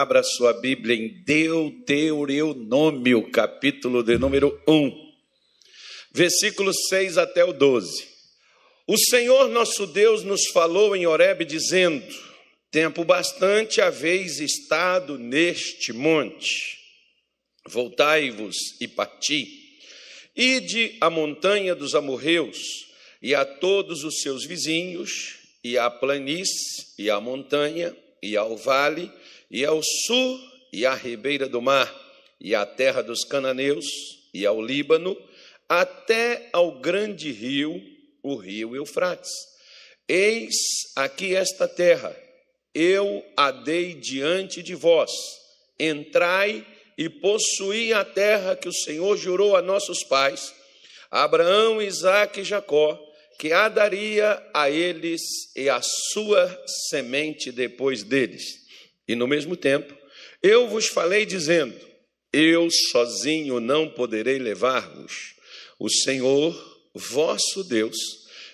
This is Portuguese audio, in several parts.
abra sua Bíblia em Deuteronômio, capítulo de número 1, versículos 6 até o 12. O Senhor nosso Deus nos falou em Horebe dizendo: Tempo bastante haveis estado neste monte. Voltai-vos e parti. Ide à montanha dos amorreus e a todos os seus vizinhos, e à planície, e à montanha, e ao vale, e ao sul, e à ribeira do mar, e à terra dos cananeus, e ao Líbano, até ao grande rio, o rio Eufrates. Eis aqui esta terra, eu a dei diante de vós. Entrai e possuí a terra que o Senhor jurou a nossos pais, Abraão, Isaque e Jacó, que a daria a eles e a sua semente depois deles. E no mesmo tempo, eu vos falei dizendo: Eu sozinho não poderei levar-vos o Senhor, vosso Deus,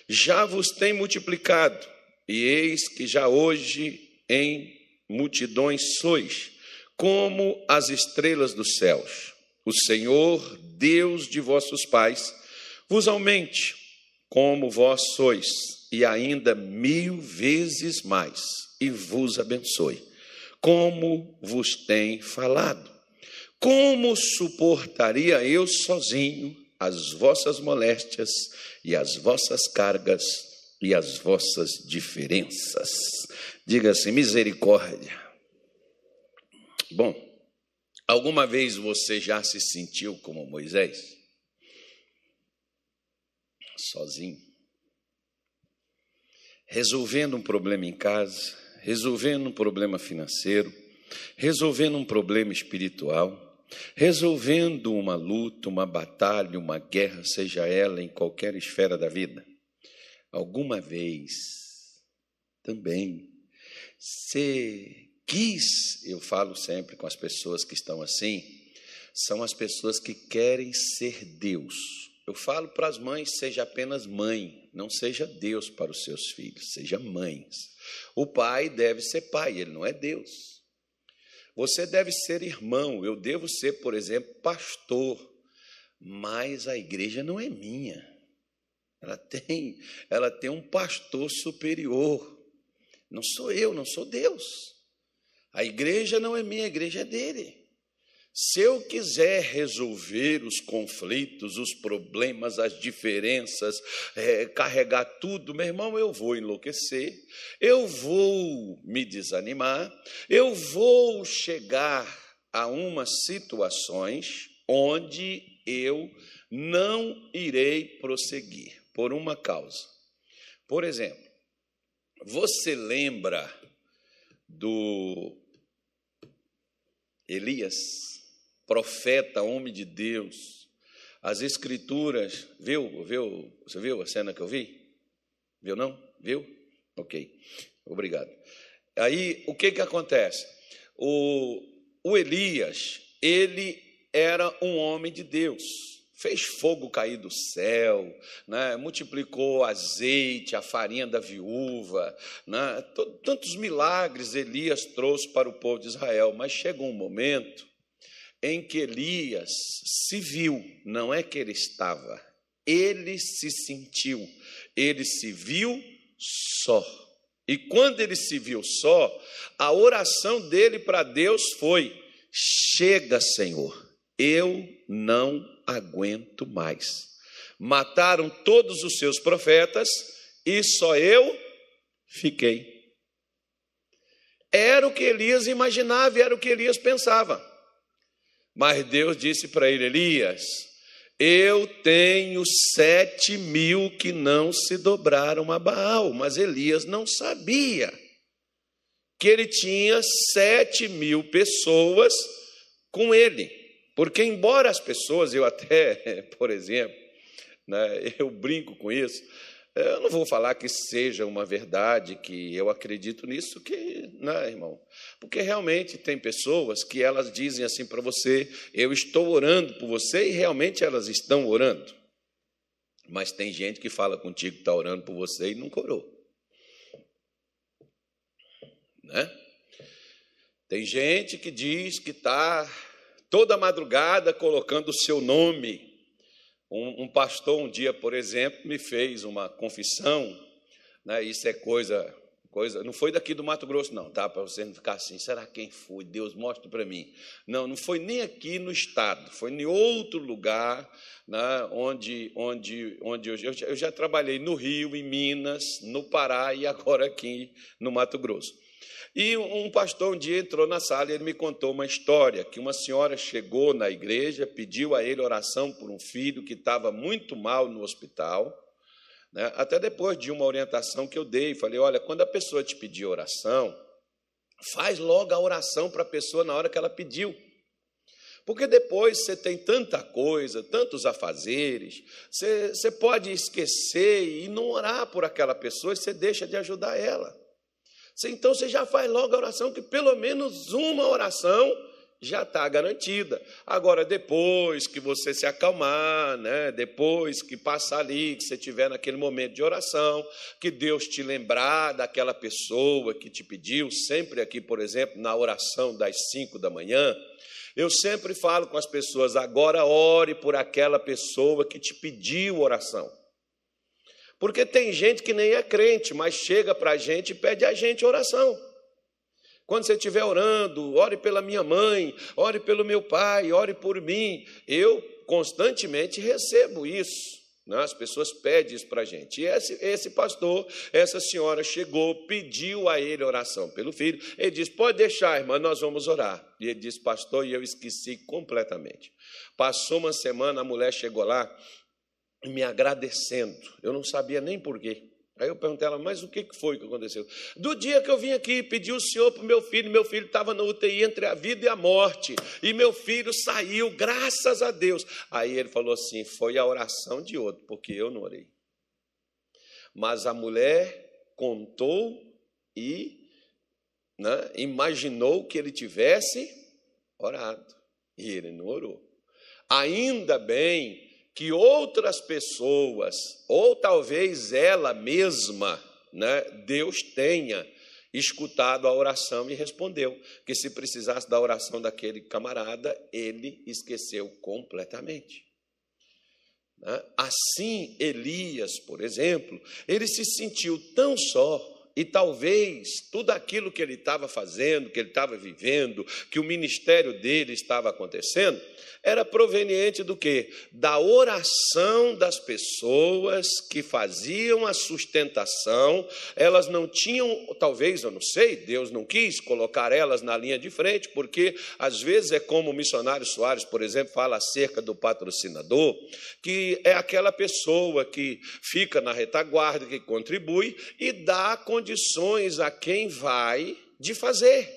já vos tem multiplicado, e eis que já hoje em multidões sois, como as estrelas dos céus. O Senhor, Deus de vossos pais, vos aumente, como vós sois, e ainda mil vezes mais, e vos abençoe, como vos tem falado. Como suportaria eu sozinho as vossas moléstias e as vossas cargas e as vossas diferenças. Diga-se misericórdia. Bom, alguma vez você já se sentiu como Moisés? Sozinho. Resolvendo um problema em casa, resolvendo um problema financeiro, resolvendo um problema espiritual resolvendo uma luta, uma batalha, uma guerra, seja ela em qualquer esfera da vida. Alguma vez também se quis, eu falo sempre com as pessoas que estão assim, são as pessoas que querem ser Deus. Eu falo para as mães, seja apenas mãe, não seja Deus para os seus filhos, seja mães. O pai deve ser pai, ele não é Deus. Você deve ser irmão, eu devo ser, por exemplo, pastor, mas a igreja não é minha. Ela tem, ela tem um pastor superior. Não sou eu, não sou Deus. A igreja não é minha, a igreja é dele. Se eu quiser resolver os conflitos, os problemas, as diferenças, é, carregar tudo, meu irmão, eu vou enlouquecer, eu vou me desanimar, eu vou chegar a umas situações onde eu não irei prosseguir, por uma causa. Por exemplo, você lembra do Elias? Profeta, homem de Deus. As escrituras, viu? Viu? Você viu a cena que eu vi? Viu não? Viu? Ok. Obrigado. Aí, o que que acontece? O, o Elias, ele era um homem de Deus fez fogo cair do céu, né? multiplicou azeite, a farinha da viúva, né? tantos milagres Elias trouxe para o povo de Israel, mas chegou um momento em que Elias se viu, não é que ele estava, ele se sentiu, ele se viu só. E quando ele se viu só, a oração dele para Deus foi: Chega, Senhor, eu não aguento mais. Mataram todos os seus profetas e só eu fiquei. Era o que Elias imaginava, era o que Elias pensava. Mas Deus disse para ele: Elias, eu tenho sete mil que não se dobraram a Baal, mas Elias não sabia que ele tinha sete mil pessoas com ele. Porque, embora as pessoas, eu até, por exemplo, né, eu brinco com isso, eu não vou falar que seja uma verdade, que eu acredito nisso, que, né, irmão? Porque realmente tem pessoas que elas dizem assim para você: eu estou orando por você, e realmente elas estão orando. Mas tem gente que fala contigo que está orando por você e não orou. Né? Tem gente que diz que está toda madrugada colocando o seu nome. Um, um, pastor, um dia, por exemplo, me fez uma confissão, né? isso é coisa coisa, não foi daqui do Mato Grosso, não, tá? Para você não ficar assim, será quem foi? Deus mostra para mim. Não, não foi nem aqui no estado, foi em outro lugar, né, onde, onde, onde eu, eu já trabalhei no Rio, em Minas, no Pará e agora aqui no Mato Grosso. E um pastor um dia entrou na sala e ele me contou uma história que uma senhora chegou na igreja, pediu a ele oração por um filho que estava muito mal no hospital. Né? Até depois de uma orientação que eu dei, falei: olha, quando a pessoa te pedir oração, faz logo a oração para a pessoa na hora que ela pediu. Porque depois você tem tanta coisa, tantos afazeres, você, você pode esquecer e não orar por aquela pessoa e você deixa de ajudar ela. Então você já faz logo a oração, que pelo menos uma oração já está garantida. Agora, depois que você se acalmar, né? depois que passar ali, que você estiver naquele momento de oração, que Deus te lembrar daquela pessoa que te pediu, sempre aqui, por exemplo, na oração das cinco da manhã, eu sempre falo com as pessoas: agora ore por aquela pessoa que te pediu oração. Porque tem gente que nem é crente, mas chega para a gente e pede a gente oração. Quando você estiver orando, ore pela minha mãe, ore pelo meu pai, ore por mim. Eu constantemente recebo isso. Né? As pessoas pedem isso para a gente. E esse, esse pastor, essa senhora chegou, pediu a ele oração pelo filho. Ele disse: Pode deixar, irmã, nós vamos orar. E ele disse: Pastor, e eu esqueci completamente. Passou uma semana, a mulher chegou lá me agradecendo. Eu não sabia nem porquê. Aí eu perguntei a ela, mas o que foi que aconteceu? Do dia que eu vim aqui pedir o Senhor para o meu filho, meu filho estava na UTI entre a vida e a morte, e meu filho saiu, graças a Deus. Aí ele falou assim: foi a oração de outro, porque eu não orei. Mas a mulher contou e né, imaginou que ele tivesse orado, e ele não orou. Ainda bem que outras pessoas, ou talvez ela mesma, né, Deus tenha escutado a oração e respondeu. Que se precisasse da oração daquele camarada, ele esqueceu completamente. Né? Assim, Elias, por exemplo, ele se sentiu tão só e talvez tudo aquilo que ele estava fazendo, que ele estava vivendo, que o ministério dele estava acontecendo, era proveniente do que? Da oração das pessoas que faziam a sustentação. Elas não tinham, talvez, eu não sei, Deus não quis colocar elas na linha de frente, porque às vezes é como o missionário Soares, por exemplo, fala acerca do patrocinador, que é aquela pessoa que fica na retaguarda, que contribui e dá condições condições a quem vai de fazer.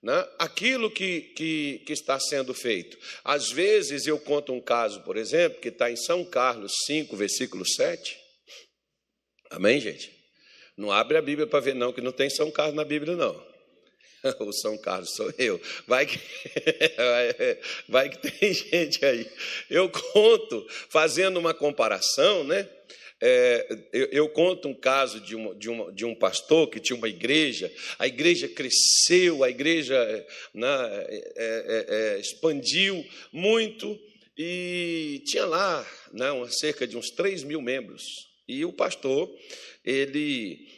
Né? Aquilo que, que, que, está sendo feito. Às vezes eu conto um caso, por exemplo, que está em São Carlos 5, versículo 7. Amém, gente? Não abre a Bíblia para ver, não, que não tem São Carlos na Bíblia, não. O São Carlos sou eu. Vai que, vai que tem gente aí. Eu conto, fazendo uma comparação, né? É, eu, eu, conto um caso de, uma, de, uma, de, um pastor que tinha uma igreja, a igreja cresceu, a igreja né, é, é, é expandiu muito e tinha lá né, cerca de uns 3 mil membros. E o pastor, ele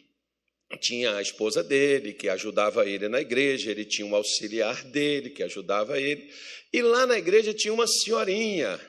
tinha a esposa dele, que ajudava ele na igreja, ele tinha um auxiliar dele, que ajudava ele, e lá na igreja tinha uma senhorinha,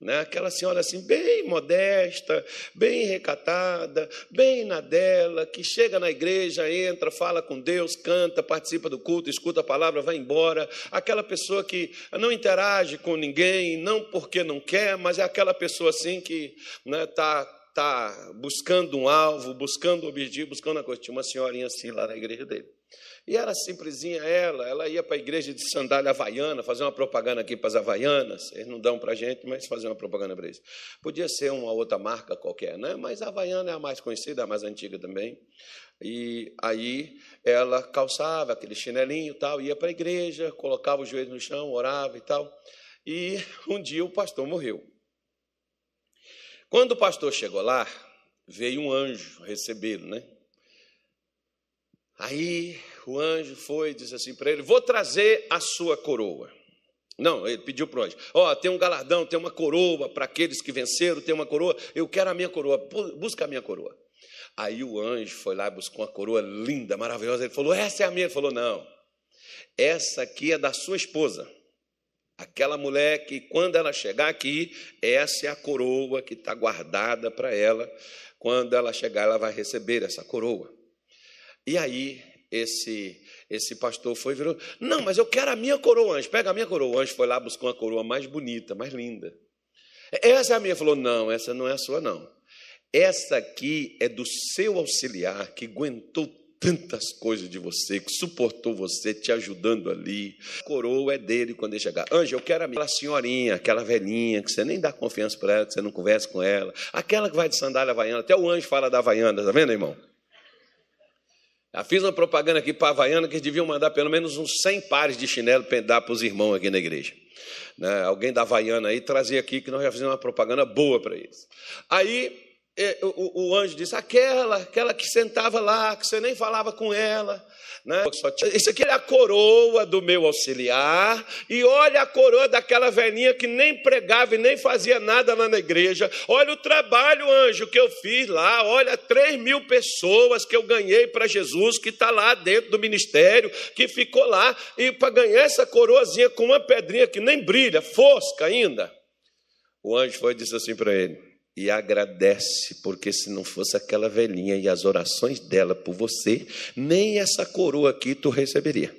né? Aquela senhora assim, bem modesta, bem recatada, bem na dela, que chega na igreja, entra, fala com Deus, canta, participa do culto, escuta a palavra, vai embora. Aquela pessoa que não interage com ninguém, não porque não quer, mas é aquela pessoa assim que está né, tá, tá buscando um alvo, buscando um objetivo, buscando uma coisa. Tinha uma senhorinha assim lá na igreja dele. E era simplesinha ela, ela ia para a igreja de sandália havaiana, fazer uma propaganda aqui para as havaianas, eles não dão para a gente, mas fazer uma propaganda para eles. Podia ser uma outra marca qualquer, né? mas a havaiana é a mais conhecida, a mais antiga também. E aí ela calçava aquele chinelinho tal, ia para a igreja, colocava os joelhos no chão, orava e tal. E um dia o pastor morreu. Quando o pastor chegou lá, veio um anjo recebê-lo, né? Aí o anjo foi e disse assim para ele: Vou trazer a sua coroa. Não, ele pediu para o anjo: Ó, oh, tem um galardão, tem uma coroa para aqueles que venceram, tem uma coroa. Eu quero a minha coroa, busca a minha coroa. Aí o anjo foi lá e buscou uma coroa linda, maravilhosa. Ele falou: Essa é a minha. Ele falou: Não, essa aqui é da sua esposa. Aquela mulher que, quando ela chegar aqui, essa é a coroa que está guardada para ela. Quando ela chegar, ela vai receber essa coroa. E aí, esse esse pastor foi e virou: Não, mas eu quero a minha coroa, anjo. Pega a minha coroa. Anjo foi lá, buscou uma coroa mais bonita, mais linda. Essa é a minha. Falou: Não, essa não é a sua, não. Essa aqui é do seu auxiliar que aguentou tantas coisas de você, que suportou você, te ajudando ali. A coroa é dele quando ele chegar. Anjo, eu quero a minha. Aquela senhorinha, aquela velhinha, que você nem dá confiança para ela, que você não conversa com ela. Aquela que vai de sandália havaiana. Até o anjo fala da havaiana, tá vendo, irmão? Já fiz uma propaganda aqui para a Havaiana que eles deviam mandar pelo menos uns 100 pares de chinelo para dar para os irmãos aqui na igreja. Né? Alguém da Havaiana aí trazia aqui que nós já fizemos uma propaganda boa para eles. Aí o, o, anjo disse: aquela, aquela que sentava lá, que você nem falava com ela. Né? Isso aqui é a coroa do meu auxiliar, e olha a coroa daquela velhinha que nem pregava e nem fazia nada lá na igreja. Olha o trabalho, anjo, que eu fiz lá. Olha, 3 mil pessoas que eu ganhei para Jesus, que está lá dentro do ministério, que ficou lá, e para ganhar essa coroazinha com uma pedrinha que nem brilha, fosca ainda. O anjo foi e disse assim para ele: e agradece, porque se não fosse aquela velhinha e as orações dela por você, nem essa coroa aqui tu receberia.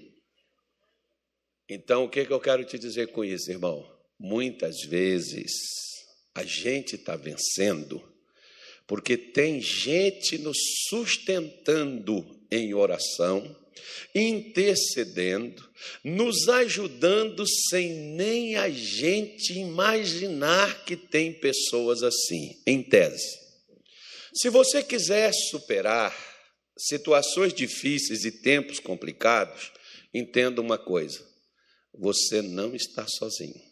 Então, o que, que eu quero te dizer com isso, irmão? Muitas vezes a gente está vencendo porque tem gente nos sustentando em oração intercedendo, nos ajudando sem nem a gente imaginar que tem pessoas assim, em tese. Se você quiser superar situações difíceis e tempos complicados, entenda uma coisa: você não está sozinho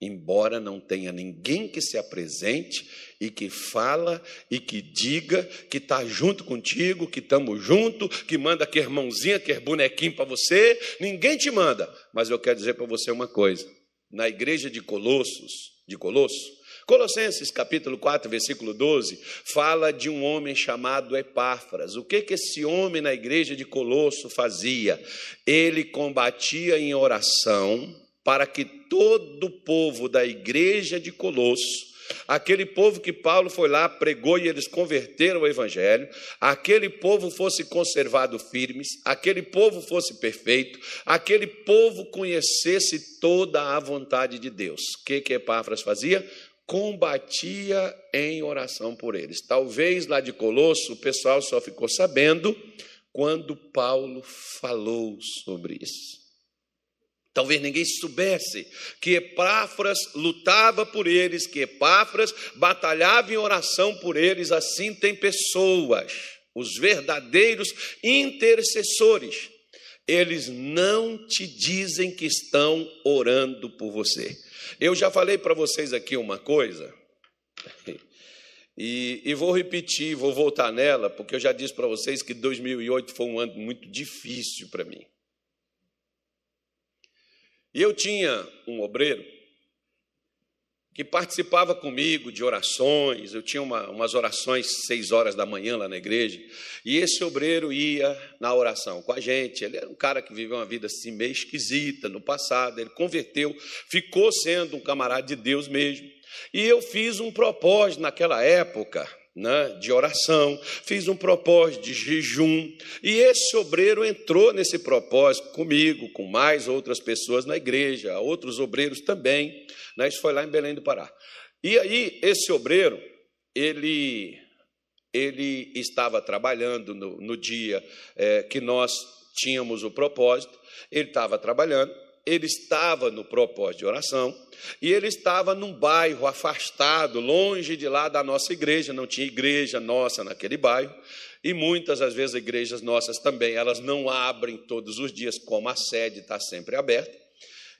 embora não tenha ninguém que se apresente e que fala e que diga que está junto contigo, que estamos junto, que manda que irmãozinha, que bonequinho para você, ninguém te manda. Mas eu quero dizer para você uma coisa: na igreja de Colossos, de Colosso, Colossenses capítulo 4, versículo 12, fala de um homem chamado Epáfras. O que que esse homem na igreja de Colosso fazia? Ele combatia em oração, para que todo o povo da igreja de Colosso, aquele povo que Paulo foi lá, pregou e eles converteram o evangelho, aquele povo fosse conservado firmes, aquele povo fosse perfeito, aquele povo conhecesse toda a vontade de Deus. O que que Epáfras fazia? Combatia em oração por eles. Talvez lá de Colosso o pessoal só ficou sabendo quando Paulo falou sobre isso. Talvez ninguém soubesse que Epáfras lutava por eles, que Epáfras batalhava em oração por eles. Assim tem pessoas, os verdadeiros intercessores. Eles não te dizem que estão orando por você. Eu já falei para vocês aqui uma coisa, e, e, vou repetir, vou voltar nela, porque eu já disse para vocês que 2008 foi um ano muito difícil para mim. E eu tinha um obreiro que participava comigo de orações, eu tinha uma, umas orações seis horas da manhã lá na igreja, e esse obreiro ia na oração com a gente. Ele era um cara que viveu uma vida assim meio esquisita no passado, ele converteu, ficou sendo um camarada de Deus mesmo. E eu fiz um propósito naquela época, né, de oração, fiz um propósito de jejum, e esse obreiro entrou nesse propósito comigo, com mais outras pessoas na igreja, outros obreiros também. Né, isso foi lá em Belém do Pará. E aí, esse obreiro, ele, ele estava trabalhando no, no dia é, que nós tínhamos o propósito, ele estava trabalhando, ele estava no propósito de oração e ele estava num bairro afastado, longe de lá da nossa igreja, não tinha igreja nossa naquele bairro. E muitas às vezes igrejas nossas também, elas não abrem todos os dias, como a sede está sempre aberta.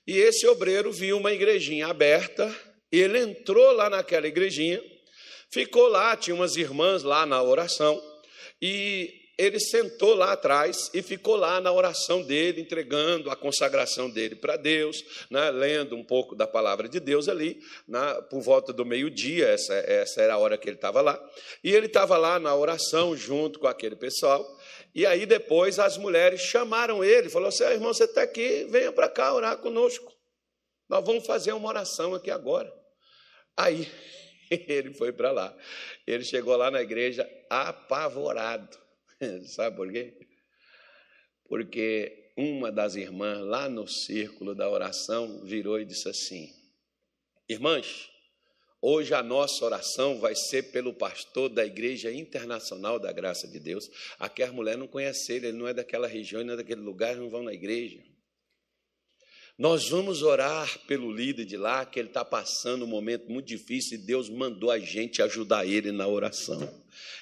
E esse obreiro viu uma igrejinha aberta, ele entrou lá naquela igrejinha, ficou lá, tinha umas irmãs lá na oração, e ele sentou lá atrás e ficou lá na oração dele, entregando a consagração dele para Deus, né, lendo um pouco da palavra de Deus ali, na, por volta do meio-dia, essa, essa era a hora que ele estava lá. E ele estava lá na oração junto com aquele pessoal. E aí depois as mulheres chamaram ele, falou assim: irmão, você está aqui, venha para cá orar conosco. Nós vamos fazer uma oração aqui agora. Aí ele foi para lá. Ele chegou lá na igreja apavorado. Sabe por quê? Porque uma das irmãs lá no círculo da oração virou e disse assim: Irmãs, hoje a nossa oração vai ser pelo pastor da Igreja Internacional da Graça de Deus. Aquela mulher não conhece ele, ele não é daquela região, não é daquele lugar, não vão na igreja. Nós vamos orar pelo líder de lá, que ele está passando um momento muito difícil e Deus mandou a gente ajudar ele na oração.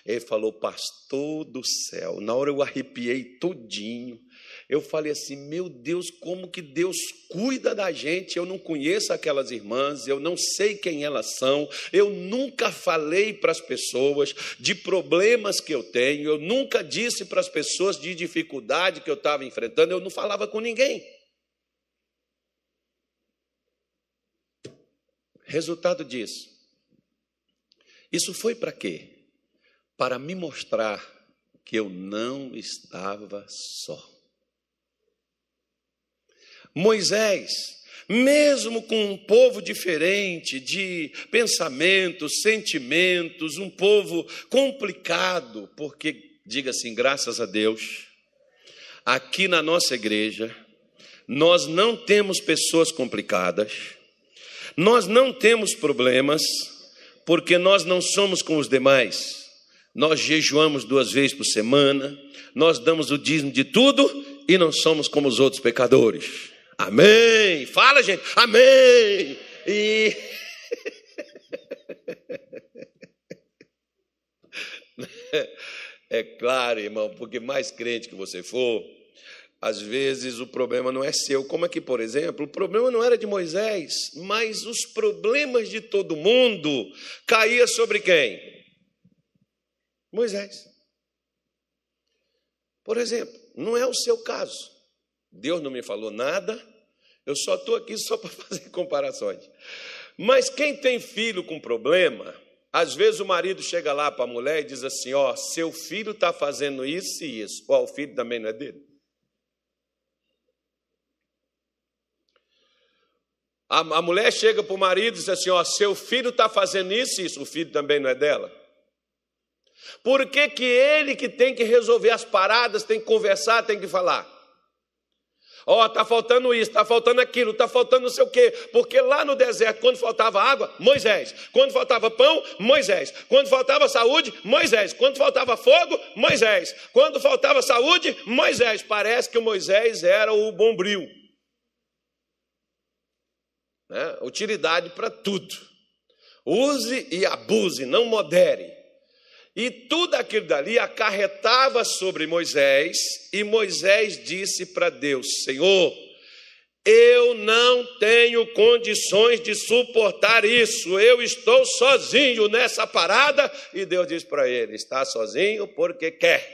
Ele falou, pastor do céu. Na hora eu arrepiei todinho. Eu falei assim, meu Deus, como que Deus cuida da gente? Eu não conheço aquelas irmãs, eu não sei quem elas são, eu nunca falei para as pessoas de problemas que eu tenho, eu nunca disse para as pessoas de dificuldade que eu estava enfrentando, eu não falava com ninguém. Resultado disso. Isso foi para quê? Para me mostrar que eu não estava só. Moisés, mesmo com um povo diferente de pensamentos, sentimentos, um povo complicado, porque, diga assim, graças a Deus, aqui na nossa igreja, nós não temos pessoas complicadas, nós não temos problemas, porque nós não somos com os demais. Nós jejuamos duas vezes por semana, nós damos o dízimo de tudo e não somos como os outros pecadores. Amém. Fala, gente. Amém. E é claro, irmão, porque mais crente que você for, às vezes o problema não é seu. Como aqui, por exemplo, o problema não era de Moisés, mas os problemas de todo mundo caía sobre quem? Moisés. Por exemplo, não é o seu caso. Deus não me falou nada, eu só estou aqui só para fazer comparações. Mas quem tem filho com problema, às vezes o marido chega lá para a mulher e diz assim: Ó, seu filho está fazendo isso e isso. Ó, o filho também não é dele. A, a mulher chega para o marido e diz assim: Ó, seu filho está fazendo isso e isso, o filho também não é dela. Por que, que ele que tem que resolver as paradas, tem que conversar, tem que falar? Ó, oh, está faltando isso, está faltando aquilo, está faltando não sei o quê. Porque lá no deserto, quando faltava água, Moisés. Quando faltava pão, Moisés. Quando faltava saúde, Moisés. Quando faltava fogo, Moisés. Quando faltava saúde, Moisés. Parece que Moisés era o bombril né? utilidade para tudo. Use e abuse, não modere. E tudo aquilo dali acarretava sobre Moisés, e Moisés disse para Deus: Senhor, eu não tenho condições de suportar isso, eu estou sozinho nessa parada. E Deus diz para ele: Está sozinho porque quer.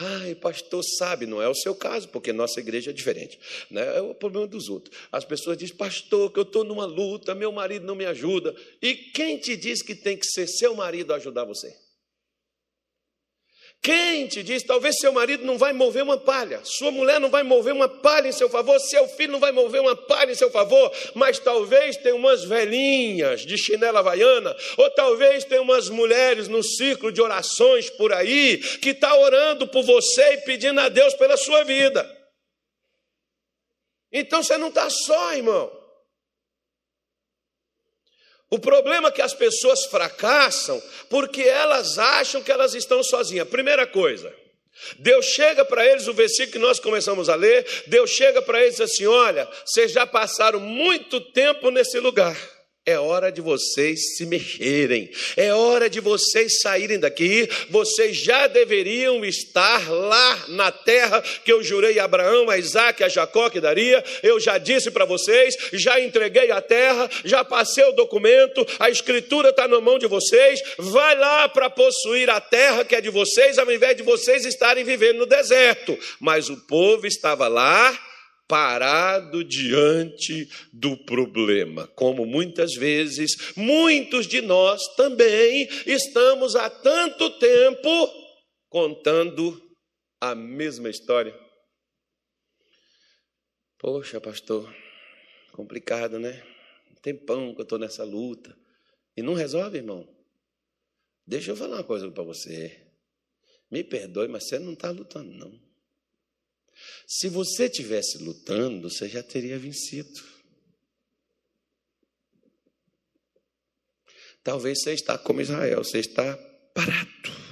Ai, pastor, sabe, não é o seu caso, porque nossa igreja é diferente. Né? É o problema dos outros. As pessoas dizem, pastor, que eu estou numa luta, meu marido não me ajuda. E quem te diz que tem que ser seu marido a ajudar você? Quem te diz, talvez seu marido não vai mover uma palha, sua mulher não vai mover uma palha em seu favor, seu filho não vai mover uma palha em seu favor, mas talvez tenha umas velhinhas de chinela havaiana, ou talvez tenha umas mulheres no ciclo de orações por aí, que está orando por você e pedindo a Deus pela sua vida. Então você não está só, irmão. O problema é que as pessoas fracassam porque elas acham que elas estão sozinhas. Primeira coisa, Deus chega para eles, o versículo que nós começamos a ler, Deus chega para eles assim: olha, vocês já passaram muito tempo nesse lugar. É hora de vocês se mexerem, é hora de vocês saírem daqui. Vocês já deveriam estar lá na terra que eu jurei a Abraão, a Isaac, a Jacó que daria. Eu já disse para vocês, já entreguei a terra, já passei o documento, a escritura está na mão de vocês. Vai lá para possuir a terra que é de vocês, ao invés de vocês estarem vivendo no deserto. Mas o povo estava lá parado diante do problema, como muitas vezes muitos de nós também estamos há tanto tempo contando a mesma história. Poxa, pastor, complicado, né? Tempão que eu estou nessa luta. E não resolve, irmão. Deixa eu falar uma coisa para você. Me perdoe, mas você não está lutando, não. Se você tivesse lutando, você já teria vencido. Talvez você está como Israel, você está parado.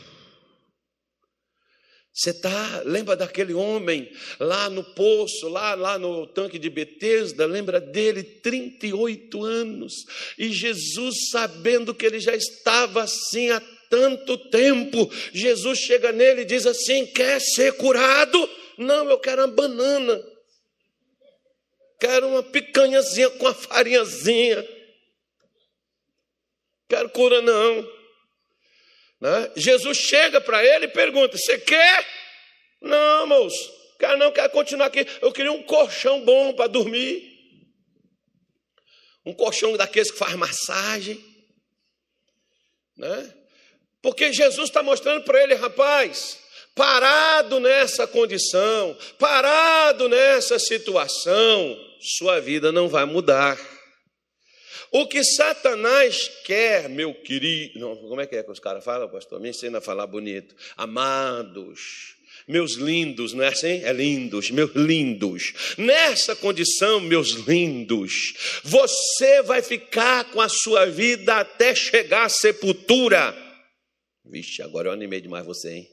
Você está, lembra daquele homem lá no poço, lá, lá no tanque de Betesda, lembra dele, 38 anos, e Jesus, sabendo que ele já estava assim há tanto tempo, Jesus chega nele e diz assim: Quer ser curado? Não, eu quero uma banana. Quero uma picanhazinha com a farinhazinha. Quero cura, não. Né? Jesus chega para ele e pergunta: Você quer? Não, moço. Quero não, quero continuar aqui. Eu queria um colchão bom para dormir. Um colchão daqueles que faz massagem. Né? Porque Jesus está mostrando para ele, rapaz, parado nessa condição, parado nessa situação, sua vida não vai mudar. O que Satanás quer, meu querido, não, como é que é que os caras falam, pastor? Me ensina a falar bonito. Amados, meus lindos, não é assim? É lindos, meus lindos. Nessa condição, meus lindos, você vai ficar com a sua vida até chegar à sepultura. Vixe, agora eu animei demais você, hein?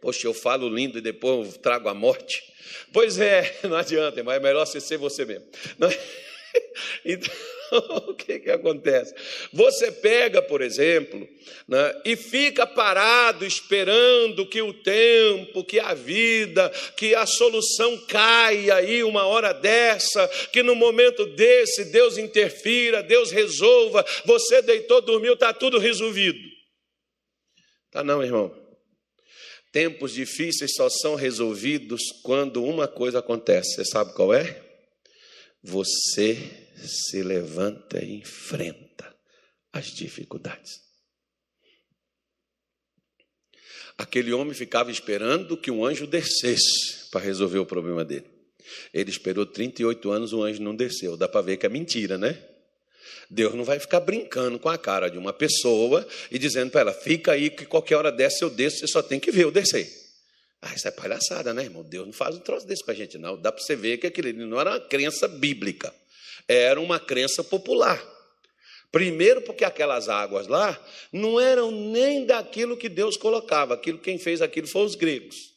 Poxa, eu falo lindo e depois eu trago a morte. Pois é, não adianta, mas é melhor você ser você mesmo. Então, o que, que acontece? Você pega, por exemplo, né, e fica parado esperando que o tempo, que a vida, que a solução caia aí uma hora dessa, que no momento desse Deus interfira, Deus resolva. Você deitou, dormiu, está tudo resolvido. Tá não, irmão. Tempos difíceis só são resolvidos quando uma coisa acontece. Você sabe qual é? Você se levanta e enfrenta as dificuldades. Aquele homem ficava esperando que um anjo descesse para resolver o problema dele. Ele esperou 38 anos, o anjo não desceu. Dá para ver que é mentira, né? Deus não vai ficar brincando com a cara de uma pessoa e dizendo para ela: fica aí que qualquer hora desce eu desço, você só tem que ver eu descer. Ah, isso é palhaçada, né, irmão? Deus não faz um troço desse para a gente, não. Dá para você ver que aquilo não era uma crença bíblica, era uma crença popular. Primeiro, porque aquelas águas lá não eram nem daquilo que Deus colocava, aquilo quem fez aquilo foram os gregos.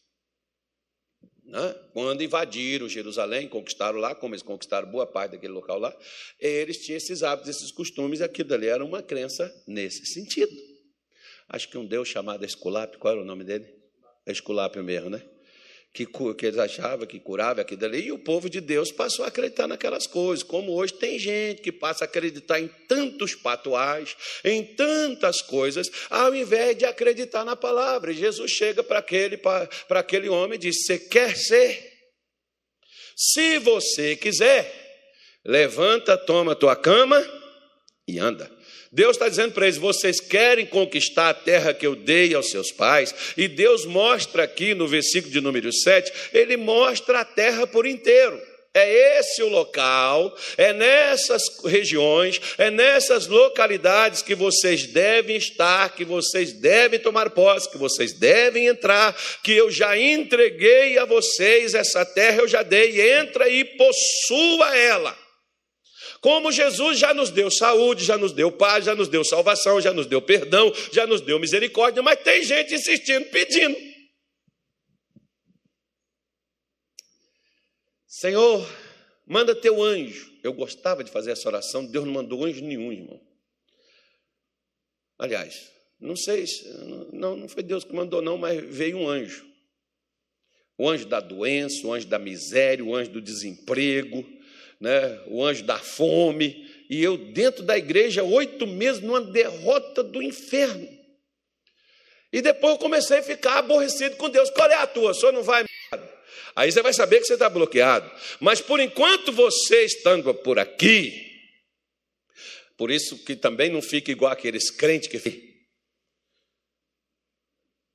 Né? Quando invadiram Jerusalém, conquistaram lá, como eles conquistaram boa parte daquele local lá, eles tinham esses hábitos, esses costumes, e aquilo dali era uma crença nesse sentido. Acho que um deus chamado Esculápio, qual era o nome dele? Esculápio mesmo, né? Que, que eles achavam que curava aquilo dali, e o povo de Deus passou a acreditar naquelas coisas, como hoje tem gente que passa a acreditar em tantos patuais, em tantas coisas, ao invés de acreditar na palavra. E Jesus chega para aquele, para aquele homem e diz: Você quer ser? Se você quiser, levanta, toma tua cama e anda. Deus está dizendo para eles: vocês querem conquistar a terra que eu dei aos seus pais? E Deus mostra aqui no versículo de número 7, ele mostra a terra por inteiro. É esse o local, é nessas regiões, é nessas localidades que vocês devem estar, que vocês devem tomar posse, que vocês devem entrar, que eu já entreguei a vocês essa terra, eu já dei, entra e possua ela. Como Jesus já nos deu saúde, já nos deu paz, já nos deu salvação, já nos deu perdão, já nos deu misericórdia, mas tem gente insistindo, pedindo. Senhor, manda teu anjo. Eu gostava de fazer essa oração, Deus não mandou anjo nenhum, irmão. Aliás, não sei, não, não foi Deus que mandou, não, mas veio um anjo. O anjo da doença, o anjo da miséria, o anjo do desemprego, né? o anjo da fome. E eu, dentro da igreja, oito meses numa derrota do inferno. E depois eu comecei a ficar aborrecido com Deus. Qual é a tua? O senhor não vai. Aí você vai saber que você está bloqueado. Mas por enquanto você estando por aqui, por isso que também não fica igual aqueles crentes que.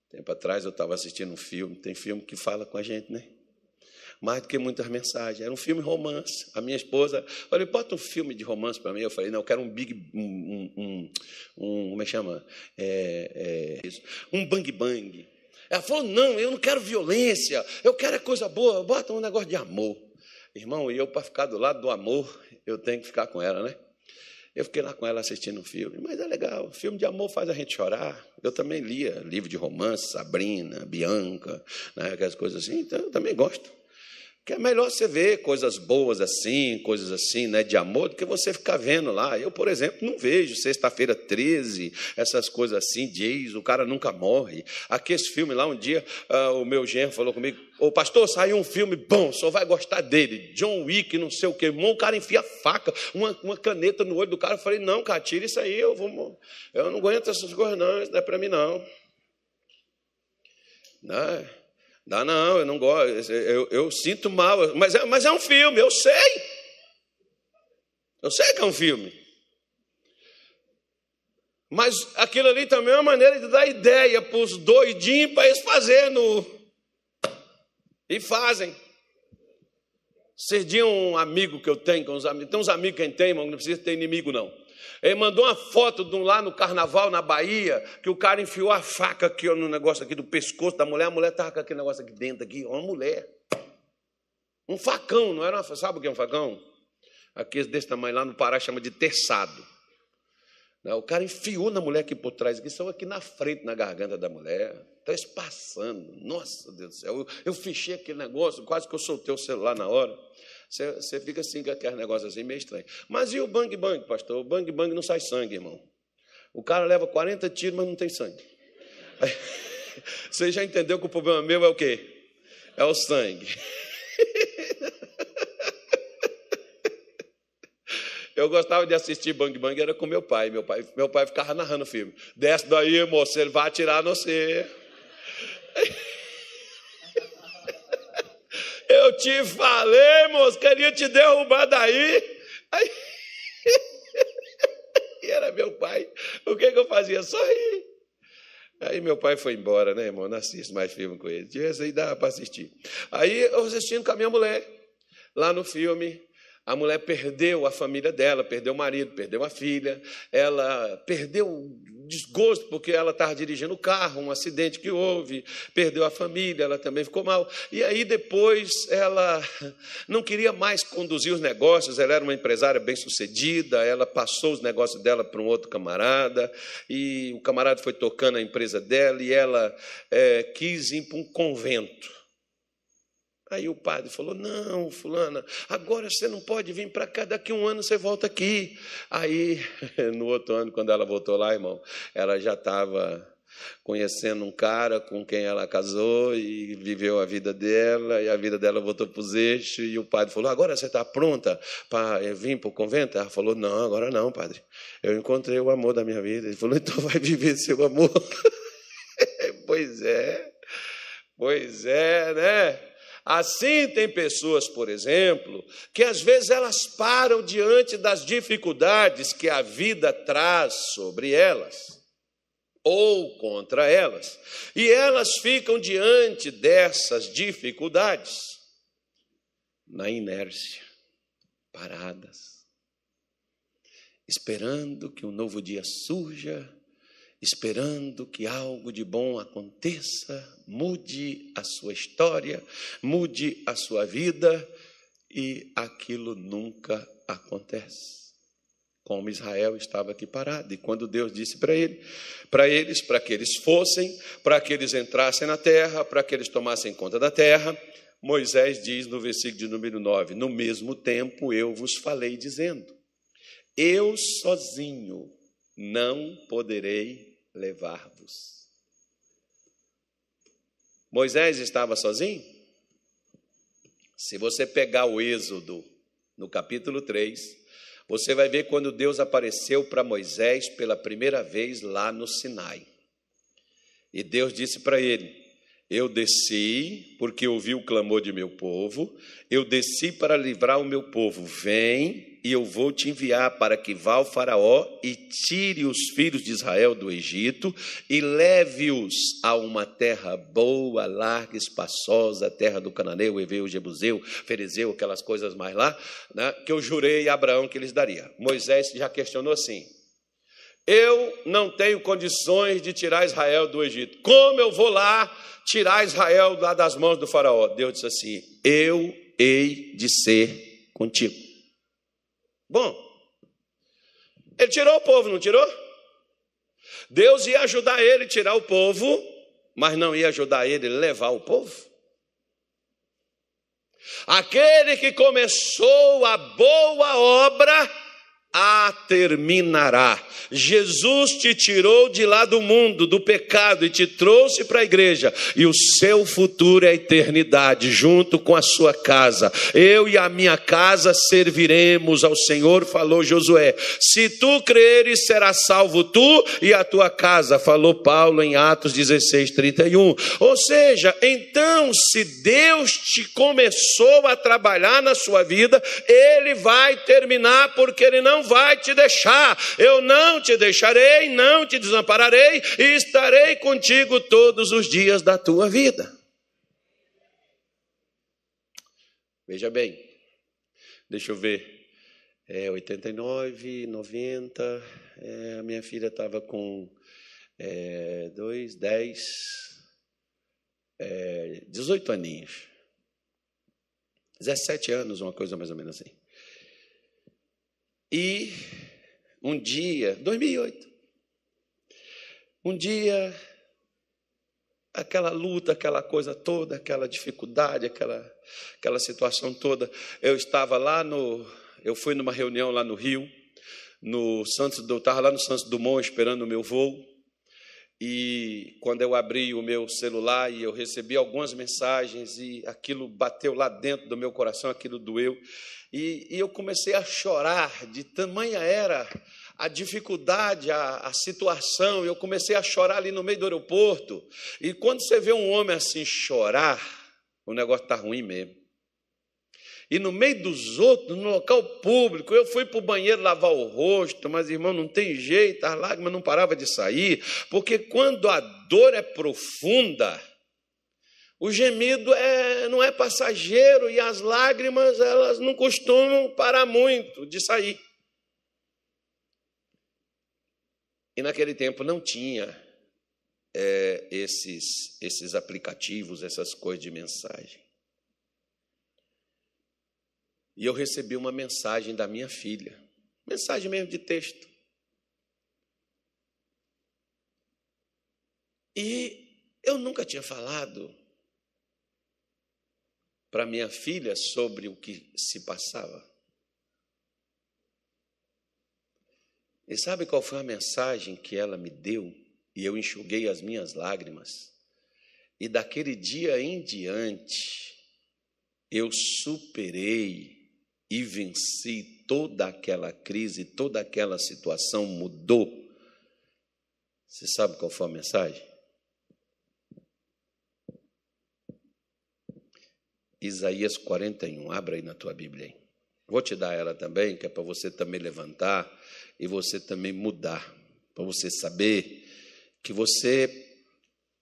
Tempo atrás eu estava assistindo um filme, tem filme que fala com a gente, né? Mais do que muitas mensagens. Era um filme romance. A minha esposa falou: bota um filme de romance para mim. Eu falei: não, eu quero um big. Um, um, um, como é que chama? É, é. Um bang bang. Ela falou: não, eu não quero violência, eu quero é coisa boa, bota um negócio de amor. Irmão, e eu, para ficar do lado do amor, eu tenho que ficar com ela, né? Eu fiquei lá com ela assistindo um filme, mas é legal. Filme de amor faz a gente chorar. Eu também lia livro de romance, Sabrina, Bianca, né, aquelas coisas assim, então eu também gosto. Que é melhor você ver coisas boas assim, coisas assim, né, de amor, do que você ficar vendo lá. Eu, por exemplo, não vejo Sexta-feira 13, essas coisas assim, diz, o cara nunca morre. Aqui esse filme lá, um dia, uh, o meu genro falou comigo, ô pastor, saiu um filme bom, só vai gostar dele. John Wick, não sei o quê. Irmão, o cara enfia faca, uma, uma caneta no olho do cara. Eu falei, não, cara, tira isso aí, eu vou. Eu não aguento essas coisas, não, isso não é para mim, não. Não. Dá não, eu não gosto, eu, eu sinto mal, mas é, mas é um filme, eu sei. Eu sei que é um filme. Mas aquilo ali também é uma maneira de dar ideia para os doidinhos para eles fazendo. E fazem. Cedinho um amigo que eu tenho, com uns amigos, tem uns amigos que a gente tem, mas não precisa ter inimigo, não. Ele mandou uma foto de um lá no carnaval, na Bahia, que o cara enfiou a faca aqui ó, no negócio aqui do pescoço da mulher, a mulher estava com aquele negócio aqui dentro, aqui, uma mulher. Um facão, não era uma, sabe o que é um facão? Aqui desse tamanho lá no Pará chama de terçado. Né, o cara enfiou na mulher aqui por trás, aqui, só aqui na frente, na garganta da mulher. Está espaçando. Nossa, Deus do céu. Eu, eu fechei aquele negócio, quase que eu soltei o celular na hora. Você, você fica assim com aquele negócio assim, meio estranho. Mas e o bang bang, pastor? O bang bang não sai sangue, irmão. O cara leva 40 tiros, mas não tem sangue. Aí, você já entendeu que o problema meu é o quê? É o sangue. Eu gostava de assistir Bang Bang, era com meu pai. Meu pai, meu pai ficava narrando o filme. Desce daí, moço, ele vai atirar no você. Eu te falei, moço, queria te derrubar daí. Aí... E era meu pai. O que, que eu fazia? Sorrir. Aí meu pai foi embora, né, irmão? Não assisto mais filme com ele. Tivesse aí dava para assistir. Aí eu assistindo com a minha mulher, lá no filme, a mulher perdeu a família dela, perdeu o marido, perdeu a filha, ela perdeu desgosto porque ela estava dirigindo o carro, um acidente que houve, perdeu a família, ela também ficou mal. E aí depois ela não queria mais conduzir os negócios, ela era uma empresária bem-sucedida, ela passou os negócios dela para um outro camarada, e o camarada foi tocando a empresa dela e ela é, quis ir para um convento. Aí o padre falou: Não, Fulana, agora você não pode vir para cá, daqui um ano você volta aqui. Aí, no outro ano, quando ela voltou lá, irmão, ela já estava conhecendo um cara com quem ela casou e viveu a vida dela, e a vida dela voltou para os eixos. E o padre falou: Agora você está pronta para vir para o convento? Ela falou: Não, agora não, padre. Eu encontrei o amor da minha vida. Ele falou: Então vai viver seu amor. pois é, pois é, né? Assim, tem pessoas, por exemplo, que às vezes elas param diante das dificuldades que a vida traz sobre elas ou contra elas, e elas ficam diante dessas dificuldades na inércia, paradas, esperando que um novo dia surja esperando que algo de bom aconteça, mude a sua história, mude a sua vida, e aquilo nunca acontece. Como Israel estava aqui parado, e quando Deus disse para ele, para eles, para que eles fossem, para que eles entrassem na terra, para que eles tomassem conta da terra, Moisés diz no versículo de número 9: No mesmo tempo eu vos falei, dizendo: Eu sozinho não poderei levar-vos. Moisés estava sozinho? Se você pegar o Êxodo, no capítulo 3, você vai ver quando Deus apareceu para Moisés pela primeira vez lá no Sinai. E Deus disse para ele: eu desci, porque ouvi o clamor de meu povo, eu desci para livrar o meu povo. Vem, e eu vou te enviar para que vá ao Faraó e tire os filhos de Israel do Egito e leve-os a uma terra boa, larga, espaçosa, terra do Cananeu, Eveu, Jebuseu, Ferezeu, aquelas coisas mais lá, né, que eu jurei a Abraão que eles daria. Moisés já questionou assim: eu não tenho condições de tirar Israel do Egito. Como eu vou lá tirar Israel lá das mãos do faraó. Deus disse assim: Eu hei de ser contigo. Bom, ele tirou o povo, não tirou? Deus ia ajudar ele tirar o povo, mas não ia ajudar ele levar o povo. Aquele que começou a boa obra, a terminará. Jesus te tirou de lá do mundo, do pecado e te trouxe para a igreja, e o seu futuro é a eternidade, junto com a sua casa. Eu e a minha casa serviremos ao Senhor, falou Josué. Se tu creres, será salvo tu e a tua casa, falou Paulo em Atos 16, 31. Ou seja, então, se Deus te começou a trabalhar na sua vida, ele vai terminar, porque ele não vai te deixar. Eu não te deixarei, não te desampararei e estarei contigo todos os dias da tua vida. Veja bem, deixa eu ver. É, 89, 90, é, a minha filha estava com é, 2, 10, é, 18 aninhos. 17 anos, uma coisa mais ou menos assim. E um dia, 2008, um dia, aquela luta, aquela coisa toda, aquela dificuldade, aquela, aquela situação toda, eu estava lá no, eu fui numa reunião lá no Rio, no Santos, eu estava lá no Santos Dumont esperando o meu voo, e quando eu abri o meu celular e eu recebi algumas mensagens e aquilo bateu lá dentro do meu coração, aquilo doeu. E, e eu comecei a chorar, de tamanha era a dificuldade, a, a situação. Eu comecei a chorar ali no meio do aeroporto. E quando você vê um homem assim chorar, o negócio está ruim mesmo. E no meio dos outros, no local público, eu fui para o banheiro lavar o rosto, mas irmão, não tem jeito, as lágrimas não paravam de sair, porque quando a dor é profunda, o gemido é, não é passageiro e as lágrimas elas não costumam parar muito de sair. E naquele tempo não tinha é, esses, esses aplicativos, essas coisas de mensagem. E eu recebi uma mensagem da minha filha, mensagem mesmo de texto. E eu nunca tinha falado para minha filha sobre o que se passava. E sabe qual foi a mensagem que ela me deu? E eu enxuguei as minhas lágrimas. E daquele dia em diante, eu superei e venci toda aquela crise, toda aquela situação mudou. Você sabe qual foi a mensagem? Isaías 41. Abra aí na tua Bíblia. Hein? Vou te dar ela também, que é para você também levantar e você também mudar, para você saber que você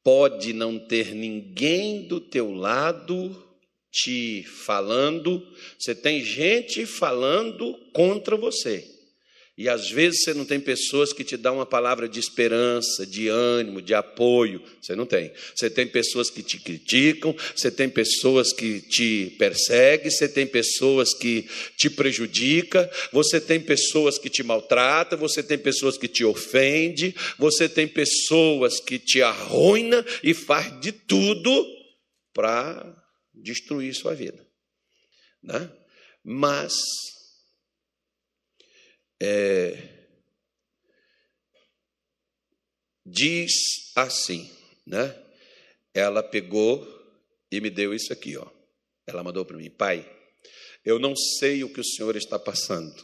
pode não ter ninguém do teu lado te falando, você tem gente falando contra você. E às vezes você não tem pessoas que te dão uma palavra de esperança, de ânimo, de apoio. Você não tem. Você tem pessoas que te criticam, você tem pessoas que te perseguem, você tem pessoas que te prejudicam, você tem pessoas que te maltratam, você tem pessoas que te ofendem, você tem pessoas que te arruinam e faz de tudo para destruir sua vida. Né? Mas é, diz assim, né? Ela pegou e me deu isso aqui, ó. Ela mandou para mim, pai, eu não sei o que o senhor está passando,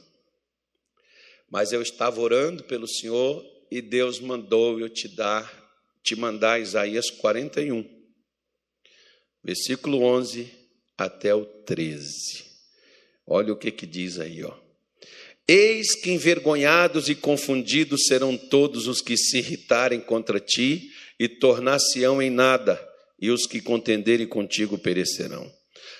mas eu estava orando pelo senhor e Deus mandou eu te dar, te mandar Isaías 41, versículo 11 até o 13. Olha o que que diz aí, ó. Eis que envergonhados e confundidos serão todos os que se irritarem contra ti e tornar-se-ão em nada, e os que contenderem contigo perecerão.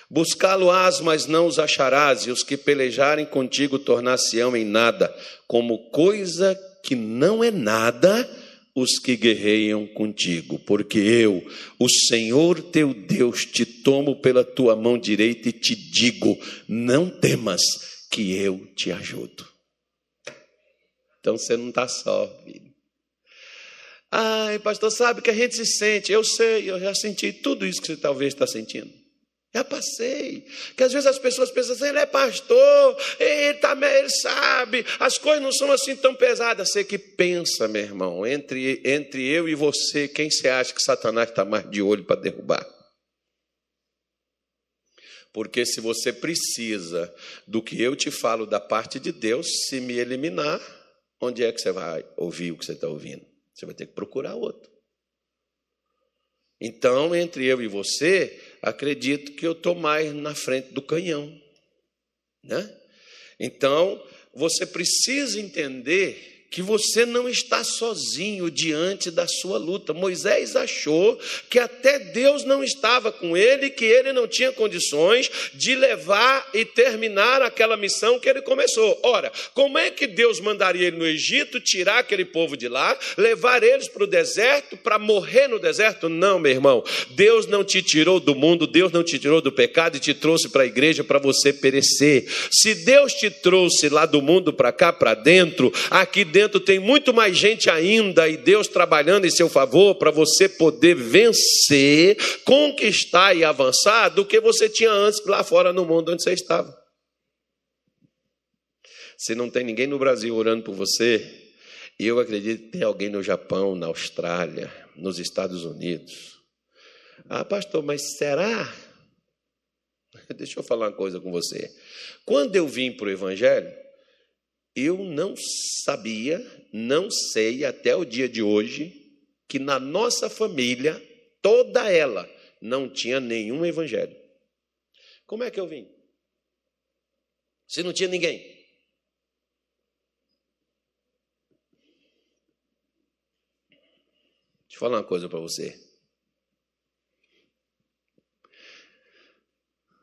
Buscá-lo-ás, mas não os acharás, e os que pelejarem contigo tornar-se-ão em nada, como coisa que não é nada os que guerreiam contigo, porque eu, o Senhor teu Deus, te tomo pela tua mão direita e te digo: não temas, que eu te ajudo. Então você não está só, filho. Ai, pastor, sabe que a gente se sente. Eu sei, eu já senti tudo isso que você talvez está sentindo. Já passei. Que às vezes as pessoas pensam assim, ele é pastor, ele, tá, ele sabe, as coisas não são assim tão pesadas. Você que pensa, meu irmão, entre, entre eu e você, quem você acha que Satanás está mais de olho para derrubar? Porque se você precisa do que eu te falo da parte de Deus, se me eliminar, onde é que você vai ouvir o que você está ouvindo? Você vai ter que procurar outro. Então, entre eu e você, acredito que eu estou mais na frente do canhão. Né? Então, você precisa entender que você não está sozinho diante da sua luta. Moisés achou que até Deus não estava com ele, que ele não tinha condições de levar e terminar aquela missão que ele começou. Ora, como é que Deus mandaria ele no Egito, tirar aquele povo de lá, levar eles para o deserto, para morrer no deserto? Não, meu irmão. Deus não te tirou do mundo, Deus não te tirou do pecado e te trouxe para a igreja para você perecer. Se Deus te trouxe lá do mundo para cá, para dentro, aqui dentro tem muito mais gente ainda e Deus trabalhando em seu favor para você poder vencer, conquistar e avançar do que você tinha antes lá fora no mundo onde você estava. Se não tem ninguém no Brasil orando por você, eu acredito que tem alguém no Japão, na Austrália, nos Estados Unidos. Ah, pastor, mas será? Deixa eu falar uma coisa com você. Quando eu vim para o Evangelho, eu não sabia, não sei até o dia de hoje, que na nossa família, toda ela, não tinha nenhum evangelho. Como é que eu vim? Se não tinha ninguém. Deixa eu falar uma coisa para você.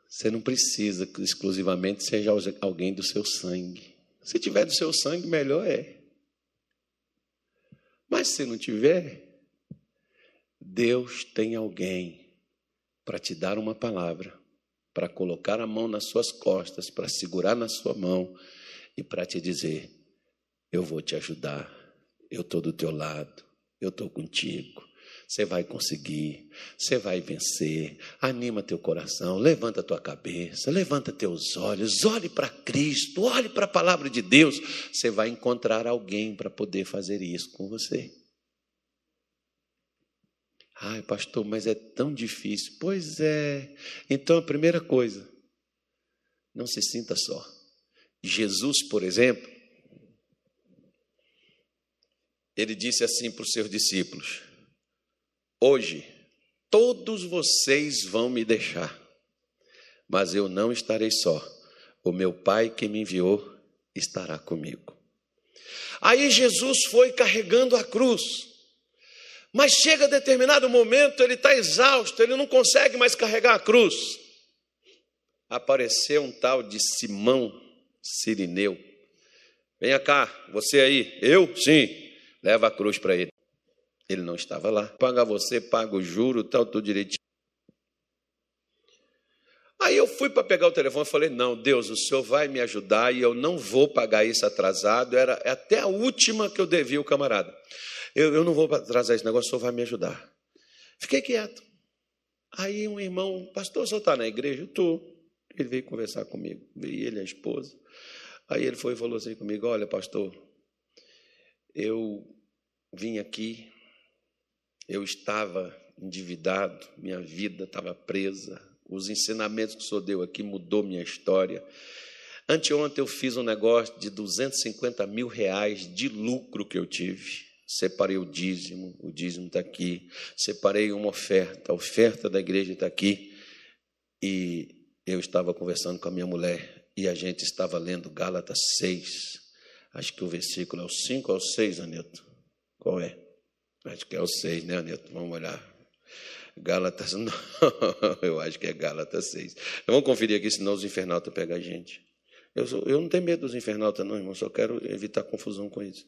Você não precisa que exclusivamente seja alguém do seu sangue. Se tiver do seu sangue, melhor é. Mas se não tiver, Deus tem alguém para te dar uma palavra, para colocar a mão nas suas costas, para segurar na sua mão e para te dizer: Eu vou te ajudar, eu estou do teu lado, eu estou contigo. Você vai conseguir, você vai vencer. Anima teu coração, levanta tua cabeça, levanta teus olhos, olhe para Cristo, olhe para a palavra de Deus. Você vai encontrar alguém para poder fazer isso com você. Ai, pastor, mas é tão difícil. Pois é. Então a primeira coisa, não se sinta só. Jesus, por exemplo, ele disse assim para os seus discípulos: Hoje, todos vocês vão me deixar, mas eu não estarei só. O meu Pai que me enviou estará comigo. Aí Jesus foi carregando a cruz. Mas chega determinado momento, ele está exausto, ele não consegue mais carregar a cruz. Apareceu um tal de Simão Sirineu. Venha cá, você aí. Eu? Sim. Leva a cruz para ele. Ele não estava lá. Paga você, paga o juro, tal, tudo direitinho. Aí eu fui para pegar o telefone e falei: Não, Deus, o senhor vai me ajudar e eu não vou pagar isso atrasado. Era até a última que eu devia o camarada. Eu, eu não vou atrasar esse negócio, o senhor vai me ajudar. Fiquei quieto. Aí um irmão, pastor, o senhor está na igreja? Estou. Ele veio conversar comigo, veio ele e a esposa. Aí ele foi e falou assim comigo: Olha, pastor, eu vim aqui, eu estava endividado, minha vida estava presa, os ensinamentos que o senhor deu aqui mudou minha história. Anteontem eu fiz um negócio de 250 mil reais de lucro que eu tive. Separei o dízimo, o dízimo está aqui. Separei uma oferta, a oferta da igreja está aqui. E eu estava conversando com a minha mulher e a gente estava lendo Gálatas 6. Acho que o versículo é o 5 ou o 6, Aneto? Qual é? Acho que é o 6, né, Aneto? Vamos olhar. Gálatas, não, eu acho que é Gálatas 6. Vamos conferir aqui, senão os infernautas pegam a gente. Eu, sou, eu não tenho medo dos infernautas, não, irmão, só quero evitar confusão com isso.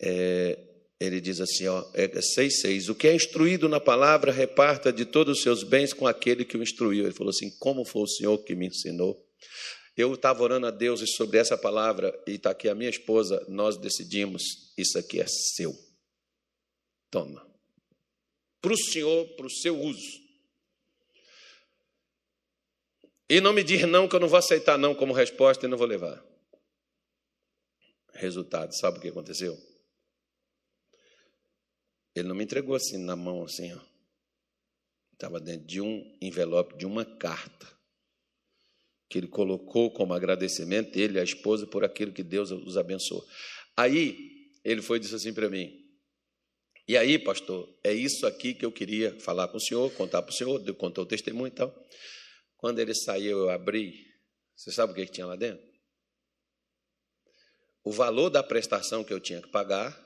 É, ele diz assim, ó, é 6,6: O que é instruído na palavra, reparta de todos os seus bens com aquele que o instruiu. Ele falou assim: Como foi o Senhor que me ensinou? Eu estava orando a Deus sobre essa palavra, e está aqui a minha esposa, nós decidimos: Isso aqui é seu. Toma. Para o Senhor, para o seu uso. E não me diz não, que eu não vou aceitar não como resposta e não vou levar. Resultado, sabe o que aconteceu? Ele não me entregou assim na mão, assim, ó. Estava dentro de um envelope, de uma carta, que ele colocou como agradecimento, ele e a esposa, por aquilo que Deus os abençoou. Aí, ele foi e disse assim para mim: E aí, pastor, é isso aqui que eu queria falar com o senhor, contar para o senhor, contou o testemunho e tal. Quando ele saiu, eu abri. Você sabe o que, que tinha lá dentro? O valor da prestação que eu tinha que pagar,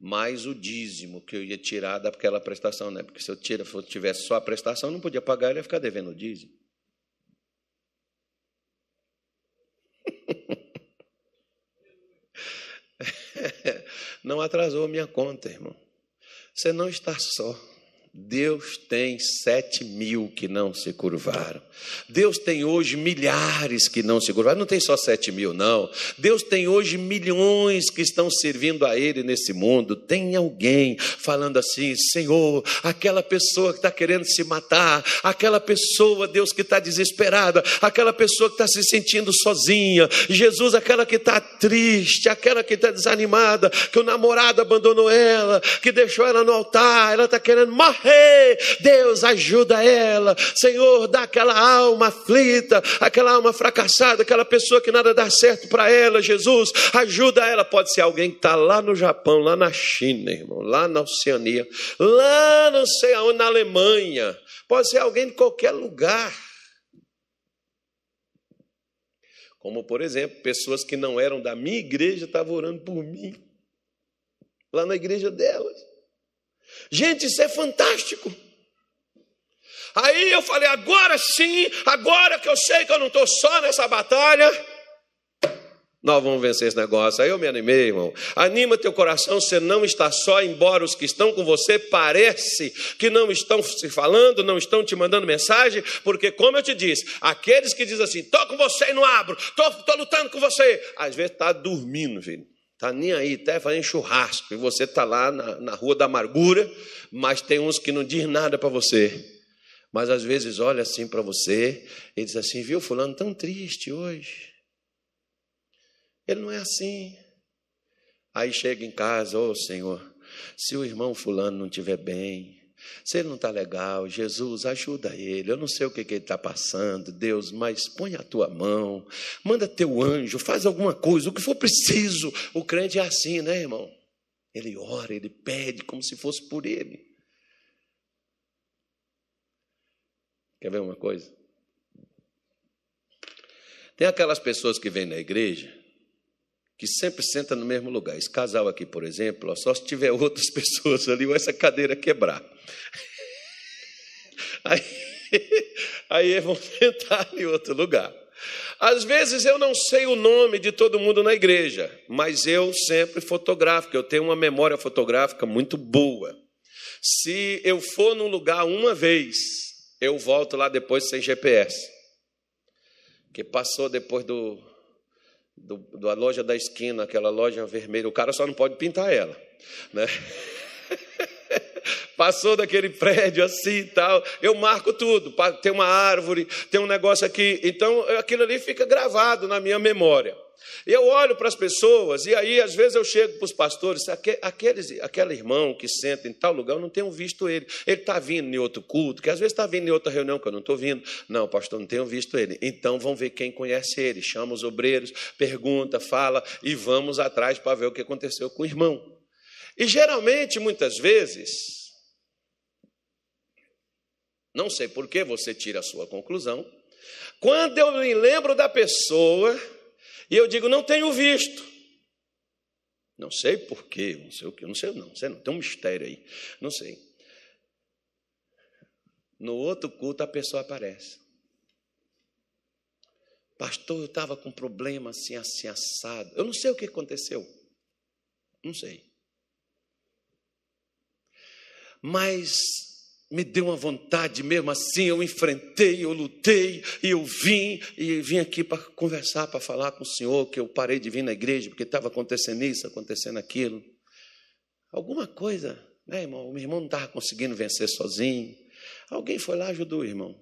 mais o dízimo que eu ia tirar daquela prestação, né? Porque se eu tira, se tivesse só a prestação, não podia pagar, ele ia ficar devendo o dízimo. Não atrasou a minha conta, irmão. Você não está só. Deus tem sete mil que não se curvaram. Deus tem hoje milhares que não se curvaram. Não tem só sete mil, não. Deus tem hoje milhões que estão servindo a Ele nesse mundo. Tem alguém falando assim: Senhor, aquela pessoa que está querendo se matar, aquela pessoa, Deus, que está desesperada, aquela pessoa que está se sentindo sozinha, Jesus, aquela que está triste, aquela que está desanimada, que o namorado abandonou ela, que deixou ela no altar, ela está querendo morrer morrer. Deus ajuda ela. Senhor, dá aquela alma aflita, aquela alma fracassada, aquela pessoa que nada dá certo para ela. Jesus, ajuda ela. Pode ser alguém que está lá no Japão, lá na China, irmão, lá na Oceania, lá não sei aonde, na Alemanha. Pode ser alguém de qualquer lugar. Como, por exemplo, pessoas que não eram da minha igreja estavam orando por mim, lá na igreja delas. Gente, isso é fantástico. Aí eu falei: agora sim, agora que eu sei que eu não estou só nessa batalha, nós vamos vencer esse negócio. Aí eu me animei, irmão. Anima teu coração, você não está só, embora os que estão com você parece que não estão se falando, não estão te mandando mensagem, porque, como eu te disse, aqueles que dizem assim: estou com você e não abro, estou lutando com você, às vezes está dormindo, filho. Está nem aí, até fazendo churrasco, e você está lá na, na rua da amargura, mas tem uns que não diz nada para você. Mas às vezes olha assim para você e diz assim: viu, Fulano tão triste hoje. Ele não é assim. Aí chega em casa, ô oh, Senhor, se o irmão Fulano não estiver bem, se ele não está legal, Jesus, ajuda ele. Eu não sei o que, que ele está passando, Deus, mas põe a tua mão, manda teu anjo, faz alguma coisa, o que for preciso. O crente é assim, né, irmão? Ele ora, ele pede como se fosse por ele. Quer ver uma coisa? Tem aquelas pessoas que vêm na igreja que sempre senta no mesmo lugar. Esse casal aqui, por exemplo, só se tiver outras pessoas ali ou essa cadeira quebrar. Aí, aí vão sentar em outro lugar. Às vezes eu não sei o nome de todo mundo na igreja, mas eu sempre fotografo, eu tenho uma memória fotográfica muito boa. Se eu for num lugar uma vez, eu volto lá depois sem GPS. Que passou depois do, do, da loja da esquina, aquela loja vermelha, o cara só não pode pintar ela, né? passou daquele prédio assim e tal. Eu marco tudo. Tem uma árvore, tem um negócio aqui. Então, aquilo ali fica gravado na minha memória. Eu olho para as pessoas e aí, às vezes, eu chego para os pastores, aqueles, aquele irmão que senta em tal lugar, eu não tenho visto ele. Ele está vindo em outro culto, que às vezes está vindo em outra reunião que eu não estou vindo. Não, pastor, não tenho visto ele. Então, vamos ver quem conhece ele. Chama os obreiros, pergunta, fala e vamos atrás para ver o que aconteceu com o irmão. E geralmente, muitas vezes, não sei por que você tira a sua conclusão, quando eu me lembro da pessoa e eu digo, não tenho visto. Não sei porquê, não sei o que, não sei não, sei não, tem um mistério aí, não sei. No outro culto a pessoa aparece. Pastor, eu estava com um problema assim, assim, assado. Eu não sei o que aconteceu. Não sei. Mas me deu uma vontade mesmo assim, eu enfrentei, eu lutei, e eu vim, e vim aqui para conversar, para falar com o Senhor, que eu parei de vir na igreja, porque estava acontecendo isso, acontecendo aquilo. Alguma coisa, né, irmão? O meu irmão não estava conseguindo vencer sozinho. Alguém foi lá e ajudou o irmão.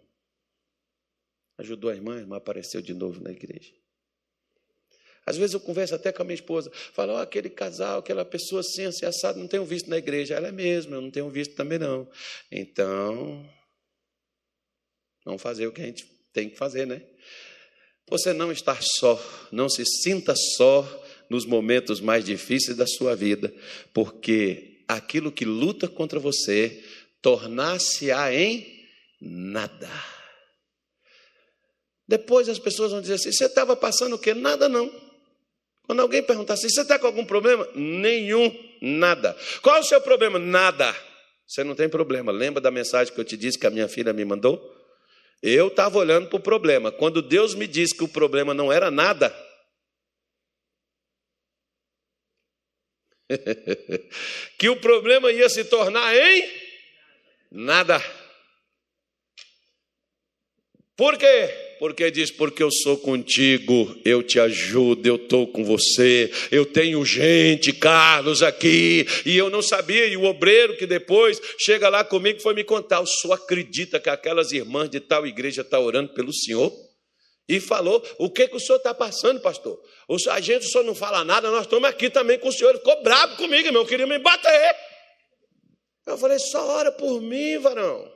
Ajudou a irmã, a irmã apareceu de novo na igreja. Às vezes eu converso até com a minha esposa, falo, oh, aquele casal, aquela pessoa assim, assim, assado, não tenho visto na igreja. Ela é mesmo, eu não tenho visto também não. Então, vamos fazer o que a gente tem que fazer, né? Você não está só, não se sinta só nos momentos mais difíceis da sua vida, porque aquilo que luta contra você tornar-se-á em nada. Depois as pessoas vão dizer assim: você estava passando o quê? Nada não. Quando alguém perguntar assim, você está com algum problema? Nenhum, nada. Qual o seu problema? Nada. Você não tem problema. Lembra da mensagem que eu te disse que a minha filha me mandou? Eu estava olhando para o problema. Quando Deus me disse que o problema não era nada, que o problema ia se tornar em nada. Por quê? Porque diz: Porque eu sou contigo, eu te ajudo, eu estou com você, eu tenho gente, Carlos, aqui, e eu não sabia. E o obreiro que depois chega lá comigo foi me contar: O senhor acredita que aquelas irmãs de tal igreja estão tá orando pelo senhor? E falou: O que, que o senhor está passando, pastor? A gente só não fala nada, nós estamos aqui também com o senhor. Ele ficou bravo comigo, irmão, queria me bater. Eu falei: Só ora por mim, varão.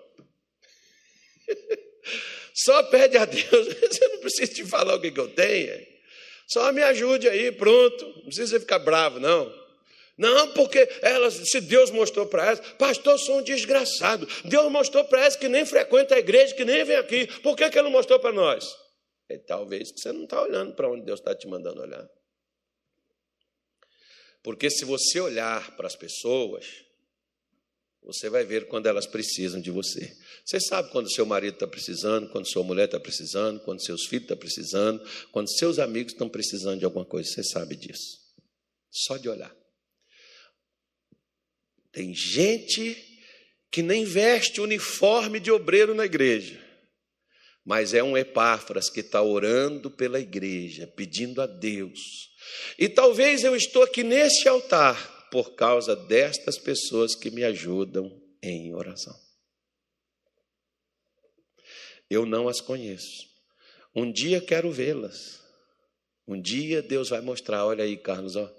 Só pede a Deus, você não precisa te falar o que, que eu tenho. Só me ajude aí, pronto. Não precisa ficar bravo, não. Não, porque elas, se Deus mostrou para elas, pastor, sou um desgraçado. Deus mostrou para elas que nem frequenta a igreja, que nem vem aqui. Por que, que ele não mostrou para nós? É, talvez que você não está olhando para onde Deus está te mandando olhar. Porque se você olhar para as pessoas, você vai ver quando elas precisam de você. Você sabe quando seu marido está precisando, quando sua mulher está precisando, quando seus filhos estão precisando, quando seus amigos estão precisando de alguma coisa. Você sabe disso. Só de olhar. Tem gente que nem veste uniforme de obreiro na igreja, mas é um Epáfras que está orando pela igreja, pedindo a Deus. E talvez eu estou aqui neste altar por causa destas pessoas que me ajudam em oração. Eu não as conheço. Um dia quero vê-las. Um dia Deus vai mostrar, olha aí, Carlos, ó,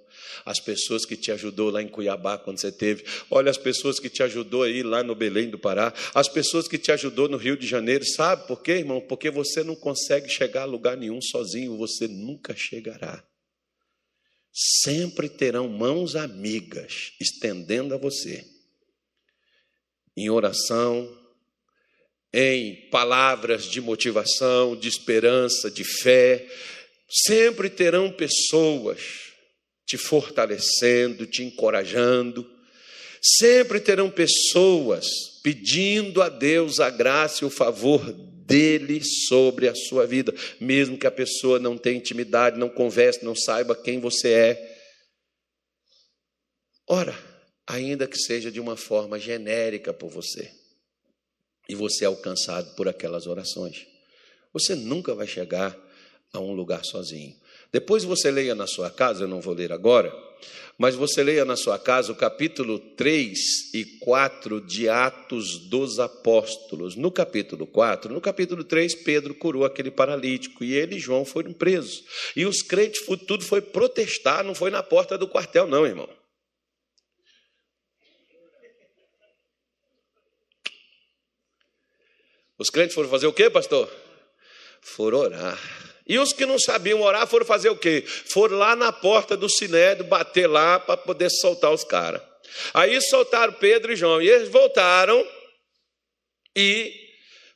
as pessoas que te ajudou lá em Cuiabá quando você teve, olha as pessoas que te ajudou aí lá no Belém do Pará, as pessoas que te ajudou no Rio de Janeiro, sabe por quê, irmão? Porque você não consegue chegar a lugar nenhum sozinho, você nunca chegará sempre terão mãos amigas estendendo a você, em oração, em palavras de motivação, de esperança, de fé, sempre terão pessoas te fortalecendo, te encorajando, sempre terão pessoas pedindo a Deus a graça e o favor dele sobre a sua vida, mesmo que a pessoa não tenha intimidade, não converse, não saiba quem você é. Ora, ainda que seja de uma forma genérica por você, e você é alcançado por aquelas orações. Você nunca vai chegar a um lugar sozinho. Depois você leia na sua casa, eu não vou ler agora, mas você leia na sua casa o capítulo 3 e 4 de Atos dos Apóstolos. No capítulo 4, no capítulo 3, Pedro curou aquele paralítico e ele e João foram presos. E os crentes, tudo foi protestar, não foi na porta do quartel, não, irmão. Os crentes foram fazer o quê, pastor? Foram orar. E os que não sabiam orar foram fazer o quê? Foram lá na porta do sinédrio, bater lá para poder soltar os caras. Aí soltaram Pedro e João. E eles voltaram e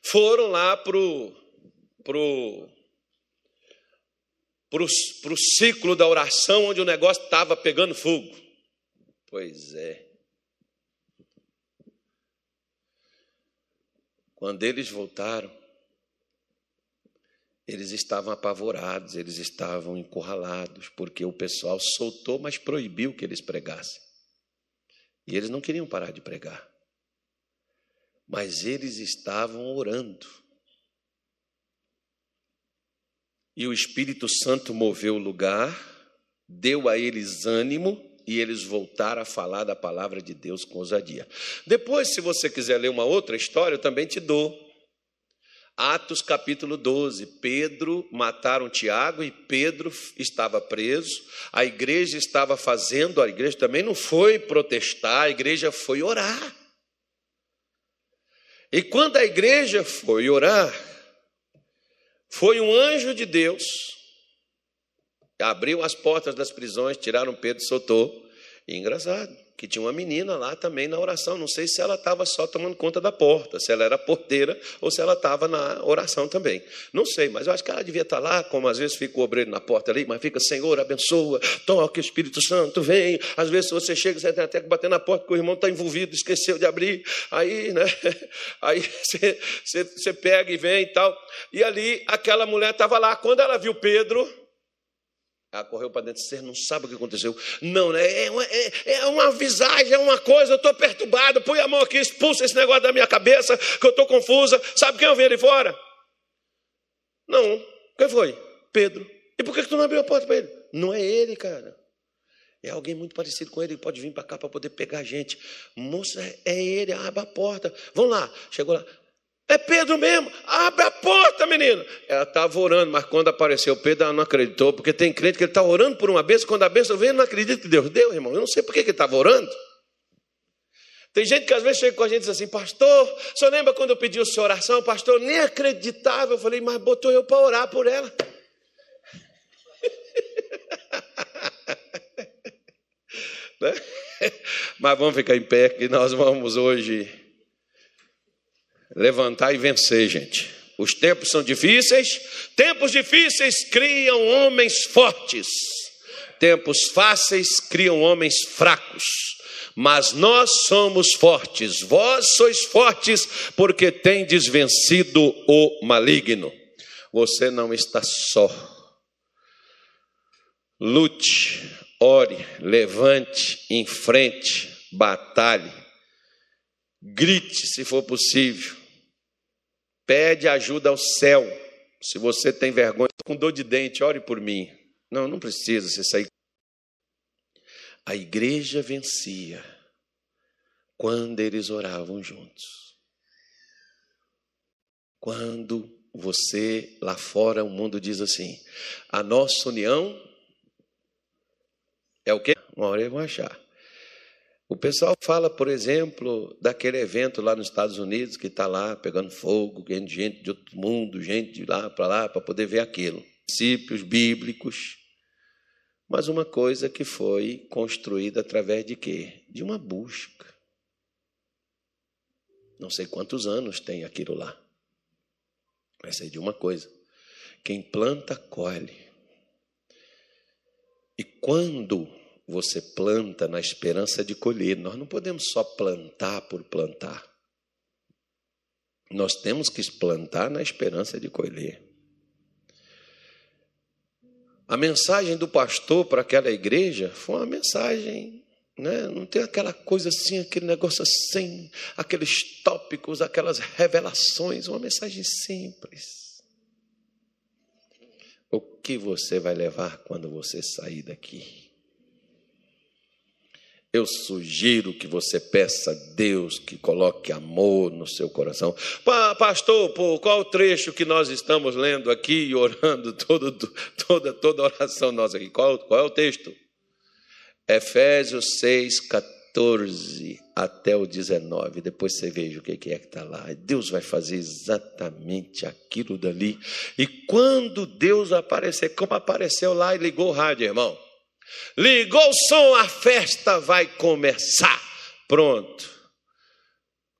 foram lá para o pro, pro, pro ciclo da oração, onde o negócio estava pegando fogo. Pois é. Quando eles voltaram, eles estavam apavorados, eles estavam encurralados, porque o pessoal soltou, mas proibiu que eles pregassem. E eles não queriam parar de pregar. Mas eles estavam orando. E o Espírito Santo moveu o lugar, deu a eles ânimo e eles voltaram a falar da palavra de Deus com ousadia. Depois, se você quiser ler uma outra história, eu também te dou. Atos capítulo 12, Pedro mataram Tiago e Pedro estava preso. A igreja estava fazendo, a igreja também não foi protestar, a igreja foi orar. E quando a igreja foi orar, foi um anjo de Deus abriu as portas das prisões, tiraram Pedro, soltou. E engraçado, que tinha uma menina lá também na oração. Não sei se ela estava só tomando conta da porta, se ela era porteira ou se ela estava na oração também. Não sei, mas eu acho que ela devia estar lá, como às vezes fica o obreiro na porta ali, mas fica, Senhor, abençoa, toque, Espírito Santo, vem. Às vezes você chega, você tem até que bater na porta, porque o irmão está envolvido, esqueceu de abrir. Aí, né? Aí você, você, você pega e vem e tal. E ali aquela mulher estava lá. Quando ela viu Pedro, ela correu para dentro, você não sabe o que aconteceu. Não, né? É uma, é, é uma visagem, é uma coisa, eu estou perturbado, põe a mão aqui, expulsa esse negócio da minha cabeça, que eu estou confusa. Sabe quem eu vi ali fora? Não. Quem foi? Pedro. E por que, que tu não abriu a porta para ele? Não é ele, cara. É alguém muito parecido com ele, ele pode vir para cá para poder pegar a gente. Moça, é ele, abre a porta. Vamos lá. Chegou lá. É Pedro mesmo, abre a porta, menino. Ela estava orando, mas quando apareceu Pedro, ela não acreditou, porque tem crente que ele está orando por uma bênção, quando a bênção vem, ele não acredita que Deus deu, irmão. Eu não sei por que ele estava orando. Tem gente que às vezes chega com a gente e diz assim, pastor, o senhor lembra quando eu pedi a sua oração? Pastor, nem acreditava. Eu falei, mas botou eu para orar por ela. né? Mas vamos ficar em pé, que nós vamos hoje levantar e vencer, gente. Os tempos são difíceis, tempos difíceis criam homens fortes, tempos fáceis criam homens fracos. Mas nós somos fortes, vós sois fortes, porque tendes vencido o maligno. Você não está só. Lute, ore, levante, enfrente, batalhe, grite se for possível Pede ajuda ao céu. Se você tem vergonha, com dor de dente, ore por mim. Não, não precisa você sair. A igreja vencia quando eles oravam juntos. Quando você lá fora, o mundo diz assim: a nossa união é o quê? Uma hora eles vão achar. O pessoal fala, por exemplo, daquele evento lá nos Estados Unidos que está lá pegando fogo, gente de outro mundo, gente de lá para lá para poder ver aquilo. Princípios bíblicos. Mas uma coisa que foi construída através de quê? De uma busca. Não sei quantos anos tem aquilo lá. Mas sei de uma coisa: quem planta, colhe. E quando você planta na esperança de colher. Nós não podemos só plantar por plantar. Nós temos que plantar na esperança de colher. A mensagem do pastor para aquela igreja foi uma mensagem, né? não tem aquela coisa assim, aquele negócio assim, aqueles tópicos, aquelas revelações, uma mensagem simples. O que você vai levar quando você sair daqui? Eu sugiro que você peça a Deus que coloque amor no seu coração. Pa, pastor, por qual trecho que nós estamos lendo aqui e orando todo, toda, toda oração nossa aqui? Qual, qual é o texto? Efésios 6, 14 até o 19. Depois você veja o que é que está lá. Deus vai fazer exatamente aquilo dali. E quando Deus aparecer, como apareceu lá e ligou o rádio, irmão. Ligou o som, a festa vai começar. Pronto.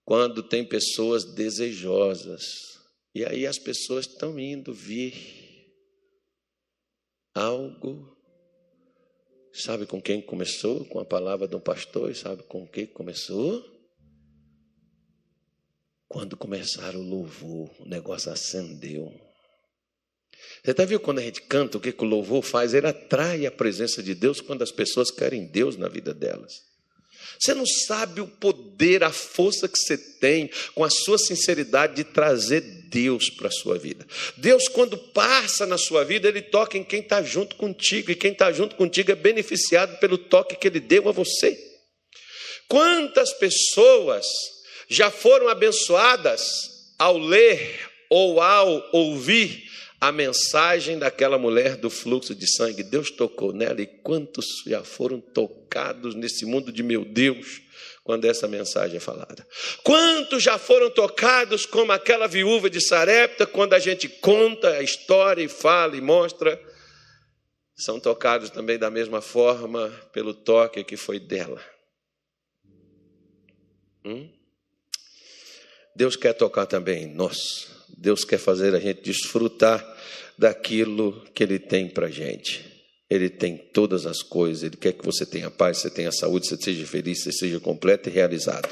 Quando tem pessoas desejosas, e aí as pessoas estão indo vir algo. Sabe com quem começou? Com a palavra do pastor, e sabe com quem começou? Quando começaram o louvor, o negócio acendeu. Você está vendo quando a gente canta, o que, que o louvor faz? Ele atrai a presença de Deus quando as pessoas querem Deus na vida delas. Você não sabe o poder, a força que você tem com a sua sinceridade de trazer Deus para a sua vida. Deus, quando passa na sua vida, Ele toca em quem está junto contigo, e quem está junto contigo é beneficiado pelo toque que Ele deu a você. Quantas pessoas já foram abençoadas ao ler ou ao ouvir a mensagem daquela mulher do fluxo de sangue. Deus tocou nela e quantos já foram tocados nesse mundo de meu Deus quando essa mensagem é falada? Quantos já foram tocados como aquela viúva de Sarepta quando a gente conta a história e fala e mostra? São tocados também da mesma forma pelo toque que foi dela. Hum? Deus quer tocar também em nós. Deus quer fazer a gente desfrutar daquilo que Ele tem para gente. Ele tem todas as coisas, Ele quer que você tenha paz, você tenha saúde, você seja feliz, você seja completo e realizado.